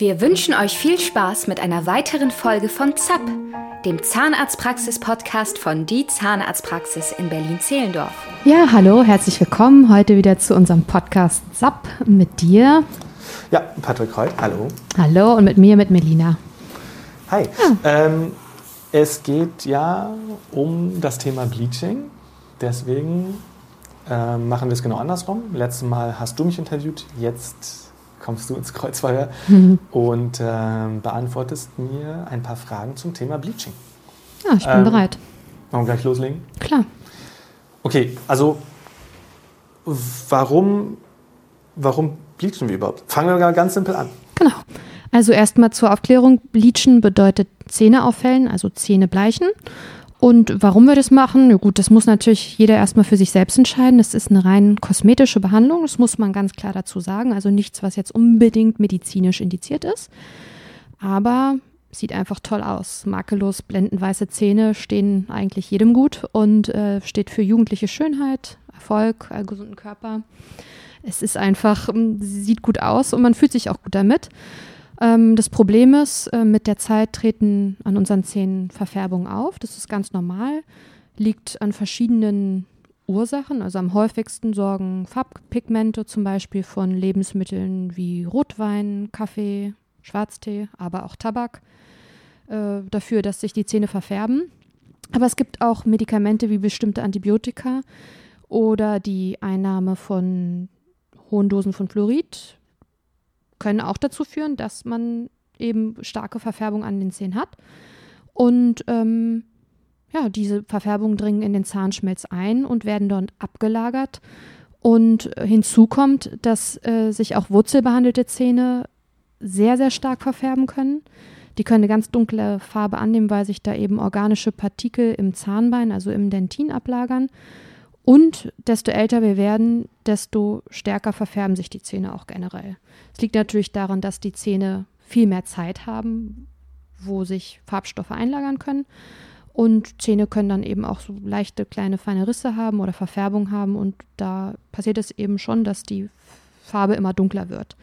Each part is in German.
Wir wünschen euch viel Spaß mit einer weiteren Folge von ZAP, dem Zahnarztpraxis-Podcast von Die Zahnarztpraxis in Berlin-Zehlendorf. Ja, hallo, herzlich willkommen heute wieder zu unserem Podcast ZAP mit dir. Ja, Patrick Reut, hallo. Hallo und mit mir, mit Melina. Hi. Ähm, es geht ja um das Thema Bleaching. Deswegen äh, machen wir es genau andersrum. Letztes Mal hast du mich interviewt, jetzt kommst du ins Kreuzfeuer Mhm. und ähm, beantwortest mir ein paar Fragen zum Thema Bleaching. Ja, ich bin Ähm, bereit. Wollen wir gleich loslegen? Klar. Okay, also warum, warum bleachen wir überhaupt? Fangen wir mal ganz simpel an. Genau. Also erstmal zur Aufklärung. Bleachen bedeutet Zähne auffällen, also Zähne bleichen. Und warum wir das machen? Ja gut, das muss natürlich jeder erstmal für sich selbst entscheiden. Das ist eine rein kosmetische Behandlung, das muss man ganz klar dazu sagen. Also nichts, was jetzt unbedingt medizinisch indiziert ist. Aber sieht einfach toll aus. Makellos, blendenweiße Zähne stehen eigentlich jedem gut und äh, steht für jugendliche Schönheit, Erfolg, einen gesunden Körper. Es ist einfach, sieht gut aus und man fühlt sich auch gut damit. Ähm, das Problem ist, äh, mit der Zeit treten an unseren Zähnen Verfärbungen auf. Das ist ganz normal, liegt an verschiedenen Ursachen. Also am häufigsten sorgen Farbpigmente zum Beispiel von Lebensmitteln wie Rotwein, Kaffee, Schwarztee, aber auch Tabak äh, dafür, dass sich die Zähne verfärben. Aber es gibt auch Medikamente wie bestimmte Antibiotika oder die Einnahme von hohen Dosen von Fluorid können auch dazu führen, dass man eben starke Verfärbung an den Zähnen hat. Und ähm, ja, diese Verfärbungen dringen in den Zahnschmelz ein und werden dort abgelagert. Und äh, hinzu kommt, dass äh, sich auch wurzelbehandelte Zähne sehr, sehr stark verfärben können. Die können eine ganz dunkle Farbe annehmen, weil sich da eben organische Partikel im Zahnbein, also im Dentin, ablagern. Und desto älter wir werden, desto stärker verfärben sich die Zähne auch generell. Es liegt natürlich daran, dass die Zähne viel mehr Zeit haben, wo sich Farbstoffe einlagern können. Und Zähne können dann eben auch so leichte kleine feine Risse haben oder Verfärbung haben. Und da passiert es eben schon, dass die Farbe immer dunkler wird.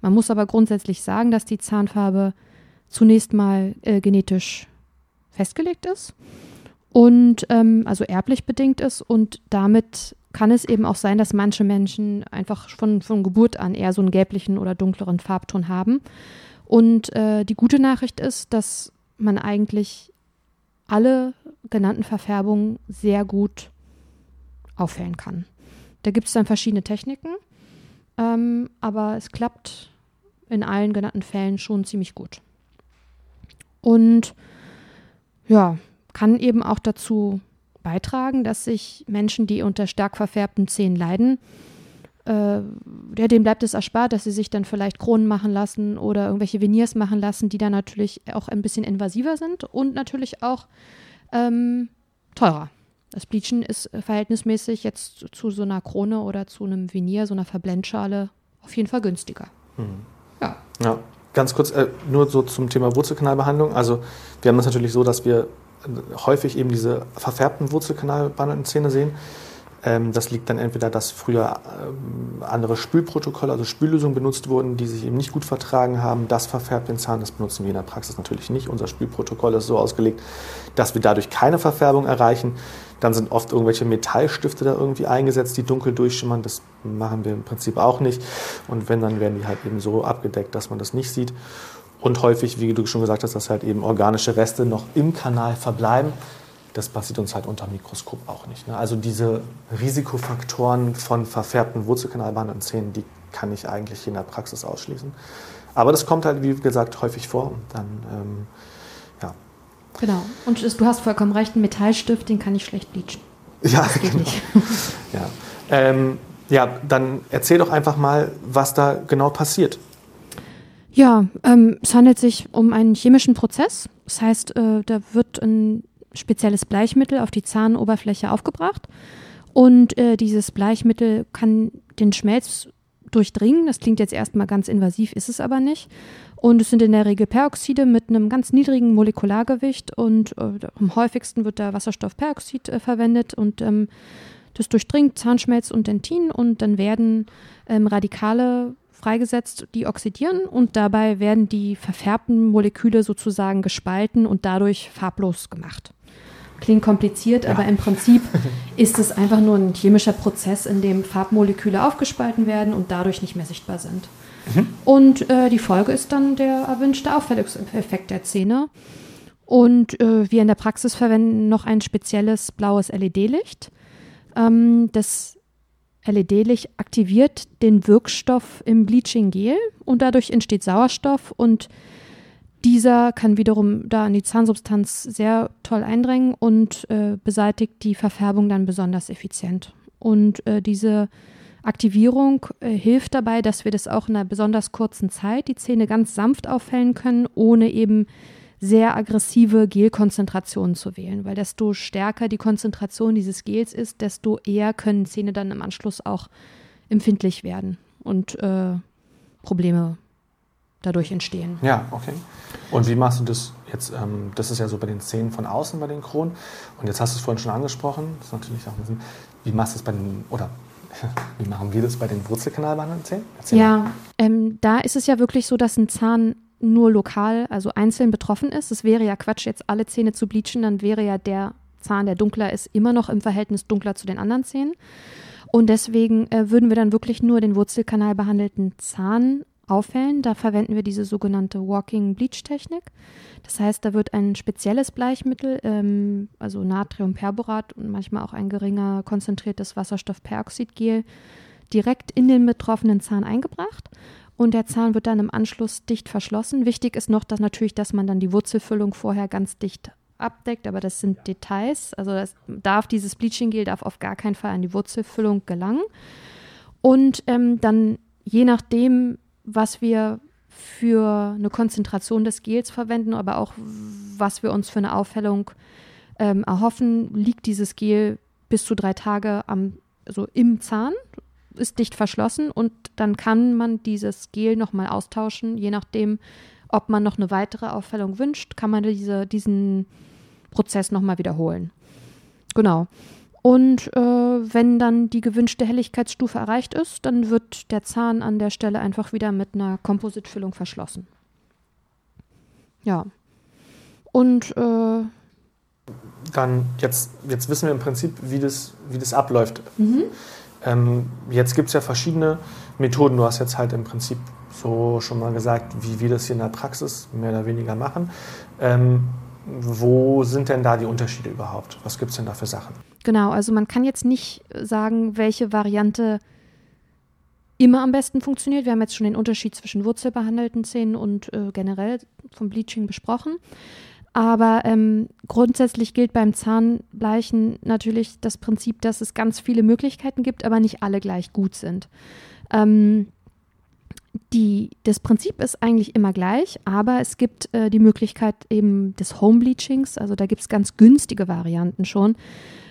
Man muss aber grundsätzlich sagen, dass die Zahnfarbe zunächst mal äh, genetisch festgelegt ist und ähm, also erblich bedingt ist und damit kann es eben auch sein, dass manche Menschen einfach von, von Geburt an eher so einen gelblichen oder dunkleren Farbton haben. Und äh, die gute Nachricht ist, dass man eigentlich alle genannten Verfärbungen sehr gut auffällen kann. Da gibt es dann verschiedene Techniken, ähm, aber es klappt in allen genannten Fällen schon ziemlich gut. Und ja, kann eben auch dazu beitragen, dass sich Menschen, die unter stark verfärbten Zähnen leiden, äh, ja, denen bleibt es erspart, dass sie sich dann vielleicht Kronen machen lassen oder irgendwelche Veneers machen lassen, die dann natürlich auch ein bisschen invasiver sind und natürlich auch ähm, teurer. Das Bleachen ist äh, verhältnismäßig jetzt zu so einer Krone oder zu einem Venier, so einer Verblendschale, auf jeden Fall günstiger. Ja. Ja, ganz kurz, äh, nur so zum Thema Wurzelkanalbehandlung. Also wir haben es natürlich so, dass wir häufig eben diese verfärbten Wurzelkanalbehandelten Zähne sehen. Ähm, das liegt dann entweder, dass früher ähm, andere Spülprotokolle, also Spüllösungen benutzt wurden, die sich eben nicht gut vertragen haben. Das verfärbt den Zahn, das benutzen wir in der Praxis natürlich nicht. Unser Spülprotokoll ist so ausgelegt, dass wir dadurch keine Verfärbung erreichen. Dann sind oft irgendwelche Metallstifte da irgendwie eingesetzt, die dunkel durchschimmern. Das machen wir im Prinzip auch nicht. Und wenn, dann werden die halt eben so abgedeckt, dass man das nicht sieht. Und häufig, wie du schon gesagt hast, dass halt eben organische Reste noch im Kanal verbleiben. Das passiert uns halt unter Mikroskop auch nicht. Ne? Also diese Risikofaktoren von verfärbten Wurzelkanalbehandelten Zähnen, die kann ich eigentlich in der Praxis ausschließen. Aber das kommt halt, wie gesagt, häufig vor. Und dann, ähm, ja. Genau. Und du hast vollkommen recht, ein Metallstift, den kann ich schlecht bleachen. Ja, Das geht genau. nicht. Ja. Ähm, ja, dann erzähl doch einfach mal, was da genau passiert. Ja, ähm, es handelt sich um einen chemischen Prozess. Das heißt, äh, da wird ein spezielles Bleichmittel auf die Zahnoberfläche aufgebracht und äh, dieses Bleichmittel kann den Schmelz durchdringen. Das klingt jetzt erstmal ganz invasiv, ist es aber nicht. Und es sind in der Regel Peroxide mit einem ganz niedrigen Molekulargewicht und äh, am häufigsten wird da Wasserstoffperoxid äh, verwendet und ähm, das durchdringt Zahnschmelz und Dentin und dann werden ähm, Radikale freigesetzt, die oxidieren und dabei werden die verfärbten Moleküle sozusagen gespalten und dadurch farblos gemacht. Klingt kompliziert, ja. aber im Prinzip ist es einfach nur ein chemischer Prozess, in dem Farbmoleküle aufgespalten werden und dadurch nicht mehr sichtbar sind. Mhm. Und äh, die Folge ist dann der erwünschte Auffälligungseffekt der Zähne. Und äh, wir in der Praxis verwenden noch ein spezielles blaues LED-Licht. Ähm, das LED-Licht aktiviert den Wirkstoff im Bleaching-Gel und dadurch entsteht Sauerstoff und dieser kann wiederum da in die Zahnsubstanz sehr toll eindringen und äh, beseitigt die Verfärbung dann besonders effizient. Und äh, diese Aktivierung äh, hilft dabei, dass wir das auch in einer besonders kurzen Zeit die Zähne ganz sanft auffällen können, ohne eben sehr aggressive Gelkonzentrationen zu wählen, weil desto stärker die Konzentration dieses Gels ist, desto eher können Zähne dann im Anschluss auch empfindlich werden und äh, Probleme dadurch entstehen. Ja, okay. Und wie machst du das jetzt? Ähm, das ist ja so bei den Zähnen von außen, bei den Kronen. Und jetzt hast du es vorhin schon angesprochen. Das ist natürlich auch ein bisschen. Wie machst du es bei den, oder wie machen wir das bei den Wurzelkanalbehandelten Zähnen? Erzähl ja, ähm, da ist es ja wirklich so, dass ein Zahn nur lokal, also einzeln betroffen ist. Es wäre ja Quatsch, jetzt alle Zähne zu bleachen, dann wäre ja der Zahn, der dunkler ist, immer noch im Verhältnis dunkler zu den anderen Zähnen. Und deswegen äh, würden wir dann wirklich nur den Wurzelkanal behandelten Zahn aufhellen. Da verwenden wir diese sogenannte Walking Bleach Technik. Das heißt, da wird ein spezielles Bleichmittel, ähm, also Natriumperborat und manchmal auch ein geringer konzentriertes Wasserstoffperoxidgel, direkt in den betroffenen Zahn eingebracht und der Zahn wird dann im Anschluss dicht verschlossen. Wichtig ist noch, dass natürlich, dass man dann die Wurzelfüllung vorher ganz dicht abdeckt, aber das sind Details. Also das darf dieses Bleaching Gel darf auf gar keinen Fall an die Wurzelfüllung gelangen. Und ähm, dann je nachdem, was wir für eine Konzentration des Gels verwenden, aber auch was wir uns für eine Aufhellung ähm, erhoffen, liegt dieses Gel bis zu drei Tage am, also im Zahn ist dicht verschlossen und dann kann man dieses Gel nochmal austauschen, je nachdem, ob man noch eine weitere Auffällung wünscht, kann man diese, diesen Prozess nochmal wiederholen. Genau. Und äh, wenn dann die gewünschte Helligkeitsstufe erreicht ist, dann wird der Zahn an der Stelle einfach wieder mit einer Kompositfüllung verschlossen. Ja. Und äh, dann jetzt, jetzt wissen wir im Prinzip, wie das, wie das abläuft. Mhm. Ähm, jetzt gibt es ja verschiedene Methoden. Du hast jetzt halt im Prinzip so schon mal gesagt, wie wir das hier in der Praxis mehr oder weniger machen. Ähm, wo sind denn da die Unterschiede überhaupt? Was gibt es denn da für Sachen? Genau, also man kann jetzt nicht sagen, welche Variante immer am besten funktioniert. Wir haben jetzt schon den Unterschied zwischen wurzelbehandelten Zähnen und äh, generell vom Bleaching besprochen. Aber ähm, grundsätzlich gilt beim Zahnbleichen natürlich das Prinzip, dass es ganz viele Möglichkeiten gibt, aber nicht alle gleich gut sind. Ähm, die, das Prinzip ist eigentlich immer gleich, aber es gibt äh, die Möglichkeit eben des Home Bleachings. Also da gibt es ganz günstige Varianten schon,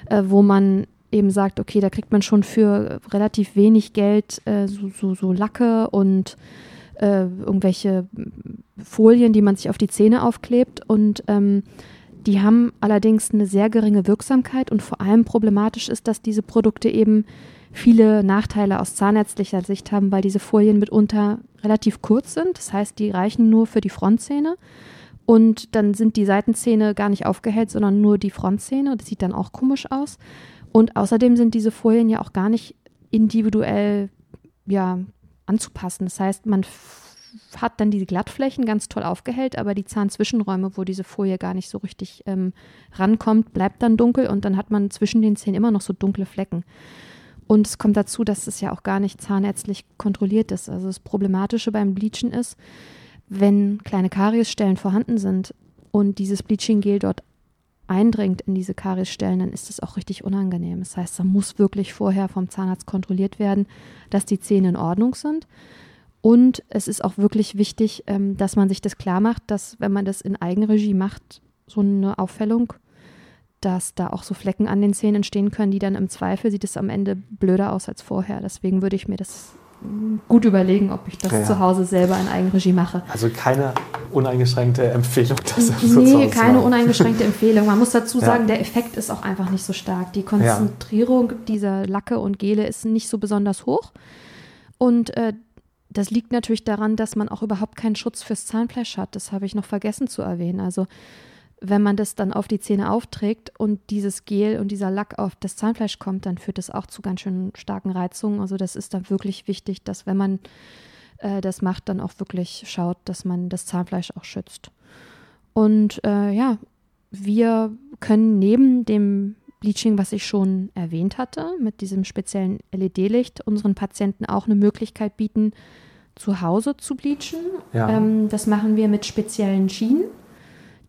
äh, wo man eben sagt, okay, da kriegt man schon für relativ wenig Geld äh, so, so, so Lacke und äh, irgendwelche Folien, die man sich auf die Zähne aufklebt. Und ähm, die haben allerdings eine sehr geringe Wirksamkeit und vor allem problematisch ist, dass diese Produkte eben viele Nachteile aus zahnärztlicher Sicht haben, weil diese Folien mitunter relativ kurz sind. Das heißt, die reichen nur für die Frontzähne. Und dann sind die Seitenzähne gar nicht aufgehellt, sondern nur die Frontzähne. Das sieht dann auch komisch aus. Und außerdem sind diese Folien ja auch gar nicht individuell ja, anzupassen. Das heißt, man hat dann diese Glattflächen ganz toll aufgehellt, aber die Zahnzwischenräume, wo diese Folie gar nicht so richtig ähm, rankommt, bleibt dann dunkel und dann hat man zwischen den Zähnen immer noch so dunkle Flecken. Und es kommt dazu, dass es ja auch gar nicht zahnärztlich kontrolliert ist. Also das Problematische beim Bleachen ist, wenn kleine Kariesstellen vorhanden sind und dieses Bleaching-Gel dort eindringt in diese Kariesstellen, dann ist es auch richtig unangenehm. Das heißt, da muss wirklich vorher vom Zahnarzt kontrolliert werden, dass die Zähne in Ordnung sind. Und es ist auch wirklich wichtig, ähm, dass man sich das klar macht, dass wenn man das in Eigenregie macht, so eine Auffällung, dass da auch so Flecken an den Zähnen entstehen können, die dann im Zweifel sieht es am Ende blöder aus als vorher. Deswegen würde ich mir das gut überlegen, ob ich das ja, zu Hause selber in Eigenregie mache. Also keine uneingeschränkte Empfehlung, das Nee, keine uneingeschränkte Empfehlung. Man muss dazu sagen, ja. der Effekt ist auch einfach nicht so stark. Die Konzentrierung ja. dieser Lacke und Gele ist nicht so besonders hoch. Und äh, das liegt natürlich daran, dass man auch überhaupt keinen Schutz fürs Zahnfleisch hat. Das habe ich noch vergessen zu erwähnen. Also wenn man das dann auf die Zähne aufträgt und dieses Gel und dieser Lack auf das Zahnfleisch kommt, dann führt das auch zu ganz schön starken Reizungen. Also das ist dann wirklich wichtig, dass wenn man äh, das macht, dann auch wirklich schaut, dass man das Zahnfleisch auch schützt. Und äh, ja, wir können neben dem Bleaching, was ich schon erwähnt hatte, mit diesem speziellen LED-Licht, unseren Patienten auch eine Möglichkeit bieten, zu Hause zu bleachen. Ja. Ähm, das machen wir mit speziellen Schienen.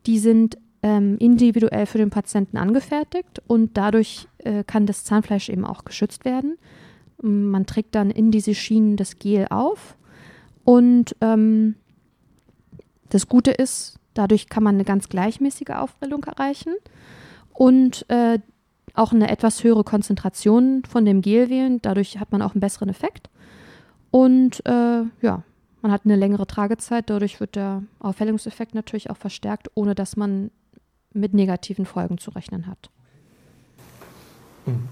Die sind ähm, individuell für den Patienten angefertigt und dadurch äh, kann das Zahnfleisch eben auch geschützt werden. Man trägt dann in diese Schienen das Gel auf und ähm, das Gute ist, dadurch kann man eine ganz gleichmäßige Aufprallung erreichen und äh, auch eine etwas höhere Konzentration von dem Gel wählen. Dadurch hat man auch einen besseren Effekt. Und äh, ja, man hat eine längere Tragezeit. Dadurch wird der Aufhellungseffekt natürlich auch verstärkt, ohne dass man mit negativen Folgen zu rechnen hat. Mhm.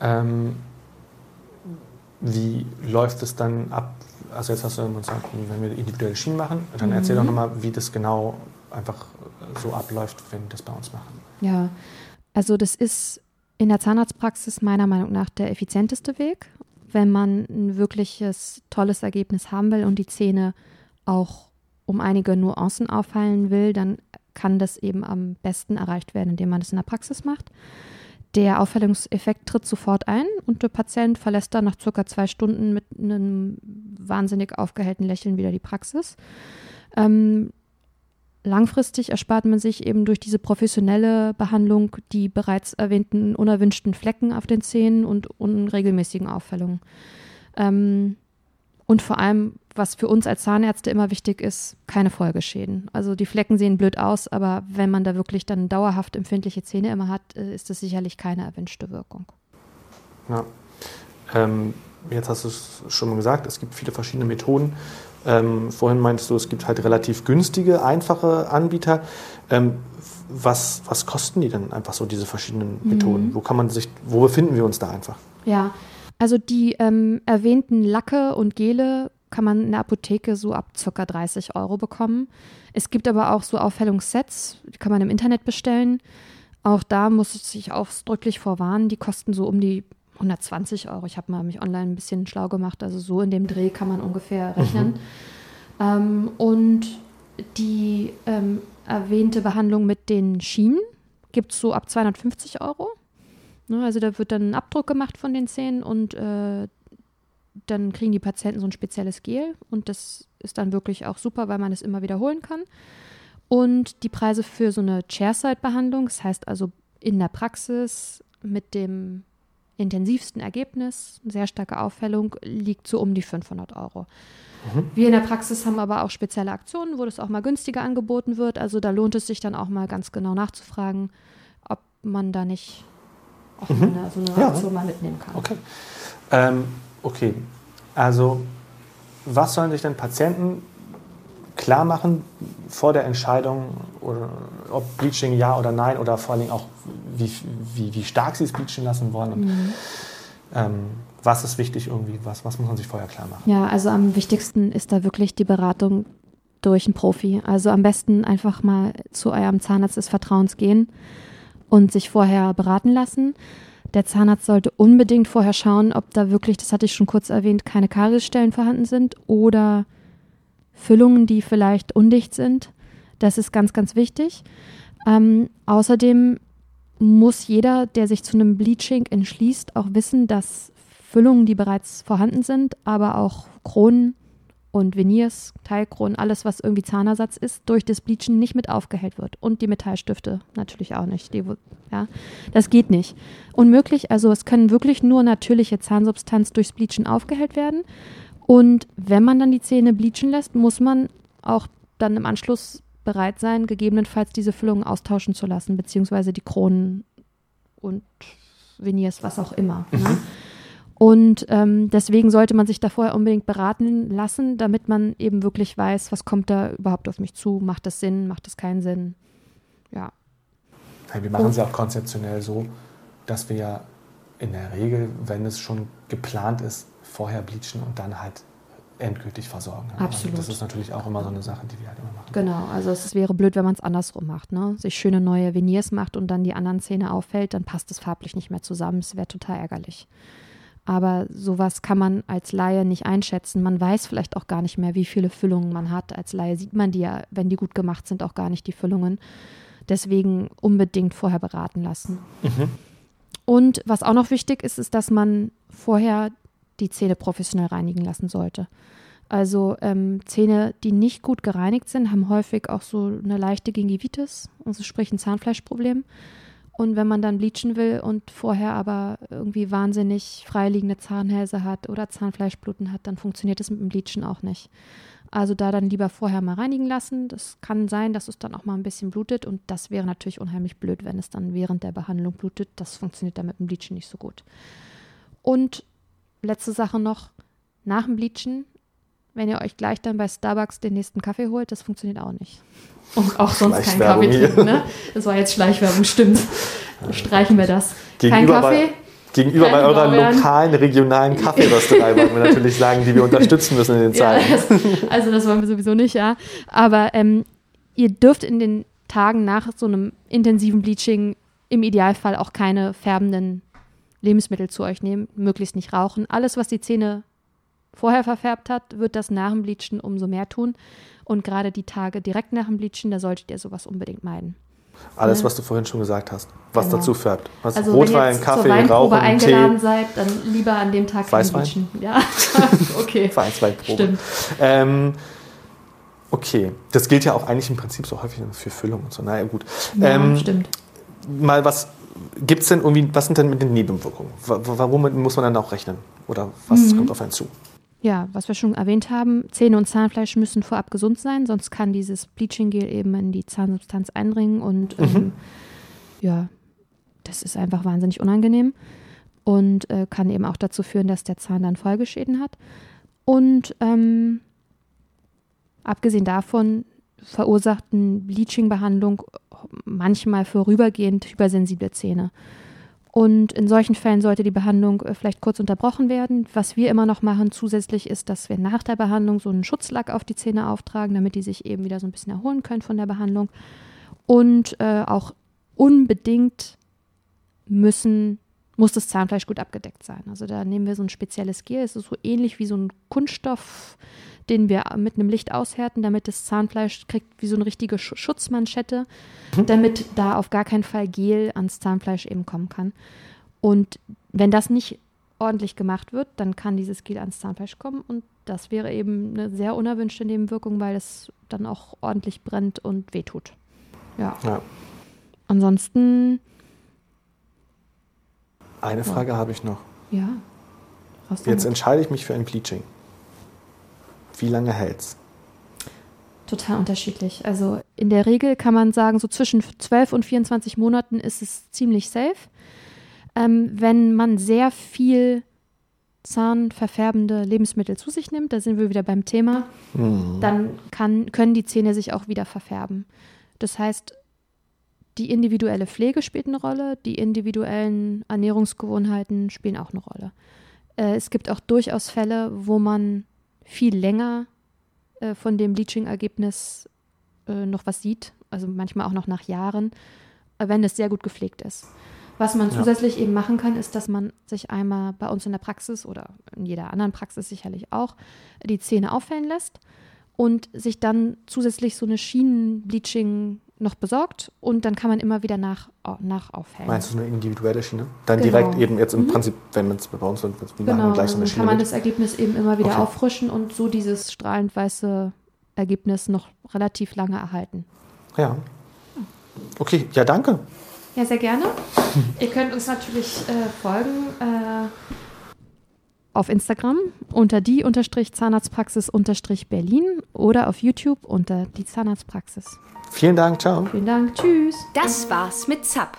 Ähm, wie läuft es dann ab? Also jetzt hast du gesagt, wenn wir individuelle Schienen machen, dann mhm. erzähl doch nochmal, wie das genau einfach so abläuft, wenn wir das bei uns machen. Ja, also das ist in der Zahnarztpraxis meiner Meinung nach der effizienteste Weg, wenn man ein wirkliches tolles Ergebnis haben will und die Zähne auch um einige Nuancen auffallen will, dann kann das eben am besten erreicht werden, indem man es in der Praxis macht. Der Auffällungseffekt tritt sofort ein und der Patient verlässt dann nach circa zwei Stunden mit einem wahnsinnig aufgehellten Lächeln wieder die Praxis. Ähm, Langfristig erspart man sich eben durch diese professionelle Behandlung die bereits erwähnten unerwünschten Flecken auf den Zähnen und unregelmäßigen Auffällungen. Ähm, und vor allem, was für uns als Zahnärzte immer wichtig ist, keine Folgeschäden. Also die Flecken sehen blöd aus, aber wenn man da wirklich dann dauerhaft empfindliche Zähne immer hat, äh, ist das sicherlich keine erwünschte Wirkung. Ja. Ähm, jetzt hast du es schon mal gesagt, es gibt viele verschiedene Methoden. Ähm, vorhin meintest du, es gibt halt relativ günstige, einfache Anbieter. Ähm, was, was kosten die denn einfach so, diese verschiedenen mhm. Methoden? Mhm. Wo kann man sich, wo befinden wir uns da einfach? Ja, also die ähm, erwähnten Lacke und Gele kann man in der Apotheke so ab ca. 30 Euro bekommen. Es gibt aber auch so Aufhellungssets, die kann man im Internet bestellen. Auch da muss ich sich ausdrücklich vorwarnen, die kosten so um die 120 Euro. Ich habe mal mich online ein bisschen schlau gemacht. Also so in dem Dreh kann man ungefähr rechnen. Mhm. Ähm, und die ähm, erwähnte Behandlung mit den Schienen gibt es so ab 250 Euro. Ne, also da wird dann ein Abdruck gemacht von den Zähnen und äh, dann kriegen die Patienten so ein spezielles Gel und das ist dann wirklich auch super, weil man es immer wiederholen kann. Und die Preise für so eine Chairside-Behandlung, das heißt also in der Praxis mit dem intensivsten Ergebnis, sehr starke Auffällung, liegt so um die 500 Euro. Mhm. Wir in der Praxis haben aber auch spezielle Aktionen, wo das auch mal günstiger angeboten wird. Also da lohnt es sich dann auch mal ganz genau nachzufragen, ob man da nicht auch mhm. eine, so eine Aktion ja. mal mitnehmen kann. Okay. Ähm, okay, also was sollen sich denn Patienten klar machen vor der Entscheidung, oder, ob Bleaching ja oder nein oder vor allem auch, wie, wie, wie stark sie es bleachen lassen wollen und mhm. ähm, was ist wichtig irgendwie, was, was muss man sich vorher klar machen? Ja, also am wichtigsten ist da wirklich die Beratung durch einen Profi. Also am besten einfach mal zu eurem Zahnarzt des Vertrauens gehen und sich vorher beraten lassen. Der Zahnarzt sollte unbedingt vorher schauen, ob da wirklich, das hatte ich schon kurz erwähnt, keine Kariesstellen vorhanden sind oder Füllungen, die vielleicht undicht sind. Das ist ganz, ganz wichtig. Ähm, außerdem muss jeder, der sich zu einem Bleaching entschließt, auch wissen, dass Füllungen, die bereits vorhanden sind, aber auch Kronen und Veneers, Teilkronen, alles, was irgendwie Zahnersatz ist, durch das Bleachen nicht mit aufgehellt wird. Und die Metallstifte natürlich auch nicht. Die, ja, das geht nicht. Unmöglich, also es können wirklich nur natürliche Zahnsubstanz durchs Bleachen aufgehellt werden. Und wenn man dann die Zähne bleachen lässt, muss man auch dann im Anschluss bereit sein, gegebenenfalls diese Füllungen austauschen zu lassen, beziehungsweise die Kronen und Veneers, was auch immer. Ne? Mhm. Und ähm, deswegen sollte man sich da vorher unbedingt beraten lassen, damit man eben wirklich weiß, was kommt da überhaupt auf mich zu, macht das Sinn, macht das keinen Sinn. Ja. Wir machen es ja auch konzeptionell so, dass wir ja in der Regel, wenn es schon geplant ist, vorher bleachen und dann halt endgültig versorgen. Absolut. Also das ist natürlich auch immer so eine Sache, die wir halt immer machen. Genau, also es wäre blöd, wenn man es andersrum macht, ne? Sich schöne neue Veneers macht und dann die anderen Zähne auffällt, dann passt es farblich nicht mehr zusammen. Es wäre total ärgerlich. Aber sowas kann man als Laie nicht einschätzen. Man weiß vielleicht auch gar nicht mehr, wie viele Füllungen man hat. Als Laie sieht man die ja, wenn die gut gemacht sind, auch gar nicht die Füllungen. Deswegen unbedingt vorher beraten lassen. Mhm. Und was auch noch wichtig ist, ist, dass man vorher die Zähne professionell reinigen lassen sollte. Also ähm, Zähne, die nicht gut gereinigt sind, haben häufig auch so eine leichte Gingivitis, also sprich ein Zahnfleischproblem. Und wenn man dann bleachen will und vorher aber irgendwie wahnsinnig freiliegende Zahnhälse hat oder Zahnfleischbluten hat, dann funktioniert das mit dem Bleachen auch nicht. Also da dann lieber vorher mal reinigen lassen. Das kann sein, dass es dann auch mal ein bisschen blutet und das wäre natürlich unheimlich blöd, wenn es dann während der Behandlung blutet. Das funktioniert dann mit dem Bleachen nicht so gut. Und letzte Sache noch, nach dem Bleachen, wenn ihr euch gleich dann bei Starbucks den nächsten Kaffee holt, das funktioniert auch nicht. Und auch sonst kein Kaffee trinken, ne? Das war jetzt Schleichwerbung, stimmt. Streichen wir das. Kein Kaffee. Gegenüber bei eurer Blaubeeren. lokalen, regionalen Kaffeerösterei wollten wir natürlich sagen, die wir unterstützen müssen in den Zeiten. Ja, das, also das wollen wir sowieso nicht, ja. Aber ähm, ihr dürft in den Tagen nach so einem intensiven Bleaching im Idealfall auch keine färbenden Lebensmittel zu euch nehmen, möglichst nicht rauchen. Alles, was die Zähne vorher verfärbt hat, wird das nach dem Bleachen umso mehr tun. Und gerade die Tage direkt nach dem Bleachen, da solltet ihr sowas unbedingt meiden. Alles, was du vorhin schon gesagt hast, was genau. dazu färbt. Was also Rotwein, Kaffee, Rauchen, eingeladen Tee. seid, dann lieber an dem Tag Weißwein? Ja, okay. Weißweinprobe. Stimmt. Ähm, okay, das gilt ja auch eigentlich im Prinzip so häufig für Füllung und so. Naja, gut. Ja, ähm, stimmt. Mal was Gibt es denn irgendwie, was sind denn mit den Nebenwirkungen? Warum muss man dann auch rechnen? Oder was mhm. kommt auf einen zu? Ja, was wir schon erwähnt haben, Zähne und Zahnfleisch müssen vorab gesund sein, sonst kann dieses Bleaching-Gel eben in die Zahnsubstanz eindringen und mhm. ähm, ja, das ist einfach wahnsinnig unangenehm und äh, kann eben auch dazu führen, dass der Zahn dann Folgeschäden hat. Und ähm, abgesehen davon verursacht eine Manchmal vorübergehend hypersensible Zähne. Und in solchen Fällen sollte die Behandlung äh, vielleicht kurz unterbrochen werden. Was wir immer noch machen zusätzlich ist, dass wir nach der Behandlung so einen Schutzlack auf die Zähne auftragen, damit die sich eben wieder so ein bisschen erholen können von der Behandlung. Und äh, auch unbedingt müssen, muss das Zahnfleisch gut abgedeckt sein. Also da nehmen wir so ein spezielles Gel. Es ist so ähnlich wie so ein Kunststoff den wir mit einem Licht aushärten, damit das Zahnfleisch kriegt wie so eine richtige Schutzmanschette, mhm. damit da auf gar keinen Fall Gel ans Zahnfleisch eben kommen kann. Und wenn das nicht ordentlich gemacht wird, dann kann dieses Gel ans Zahnfleisch kommen und das wäre eben eine sehr unerwünschte Nebenwirkung, weil es dann auch ordentlich brennt und wehtut. Ja. ja. Ansonsten. Eine Frage ja. habe ich noch. Ja. Jetzt entscheide ich mich für ein Bleaching. Wie lange hält's? Total unterschiedlich. Also in der Regel kann man sagen, so zwischen 12 und 24 Monaten ist es ziemlich safe. Ähm, wenn man sehr viel zahnverfärbende Lebensmittel zu sich nimmt, da sind wir wieder beim Thema, mhm. dann kann, können die Zähne sich auch wieder verfärben. Das heißt, die individuelle Pflege spielt eine Rolle, die individuellen Ernährungsgewohnheiten spielen auch eine Rolle. Äh, es gibt auch durchaus Fälle, wo man viel länger äh, von dem Bleaching-Ergebnis äh, noch was sieht, also manchmal auch noch nach Jahren, äh, wenn es sehr gut gepflegt ist. Was man zusätzlich ja. eben machen kann, ist, dass man sich einmal bei uns in der Praxis oder in jeder anderen Praxis sicherlich auch die Zähne auffällen lässt und sich dann zusätzlich so eine Schienenbleaching noch besorgt und dann kann man immer wieder nach, nach aufhellen. Meinst du eine individuelle Schiene? Dann genau. direkt eben jetzt im mhm. Prinzip, wenn man es bei uns wie genau. gleich so eine Schiene. Kann man mit? das Ergebnis eben immer wieder okay. auffrischen und so dieses strahlend weiße Ergebnis noch relativ lange erhalten. Ja. Okay, ja, danke. Ja, sehr gerne. Ihr könnt uns natürlich äh, folgen. Äh, auf Instagram unter die Zahnarztpraxis Berlin oder auf YouTube unter die Zahnarztpraxis. Vielen Dank, ciao. Vielen Dank, tschüss. Das war's mit ZAP,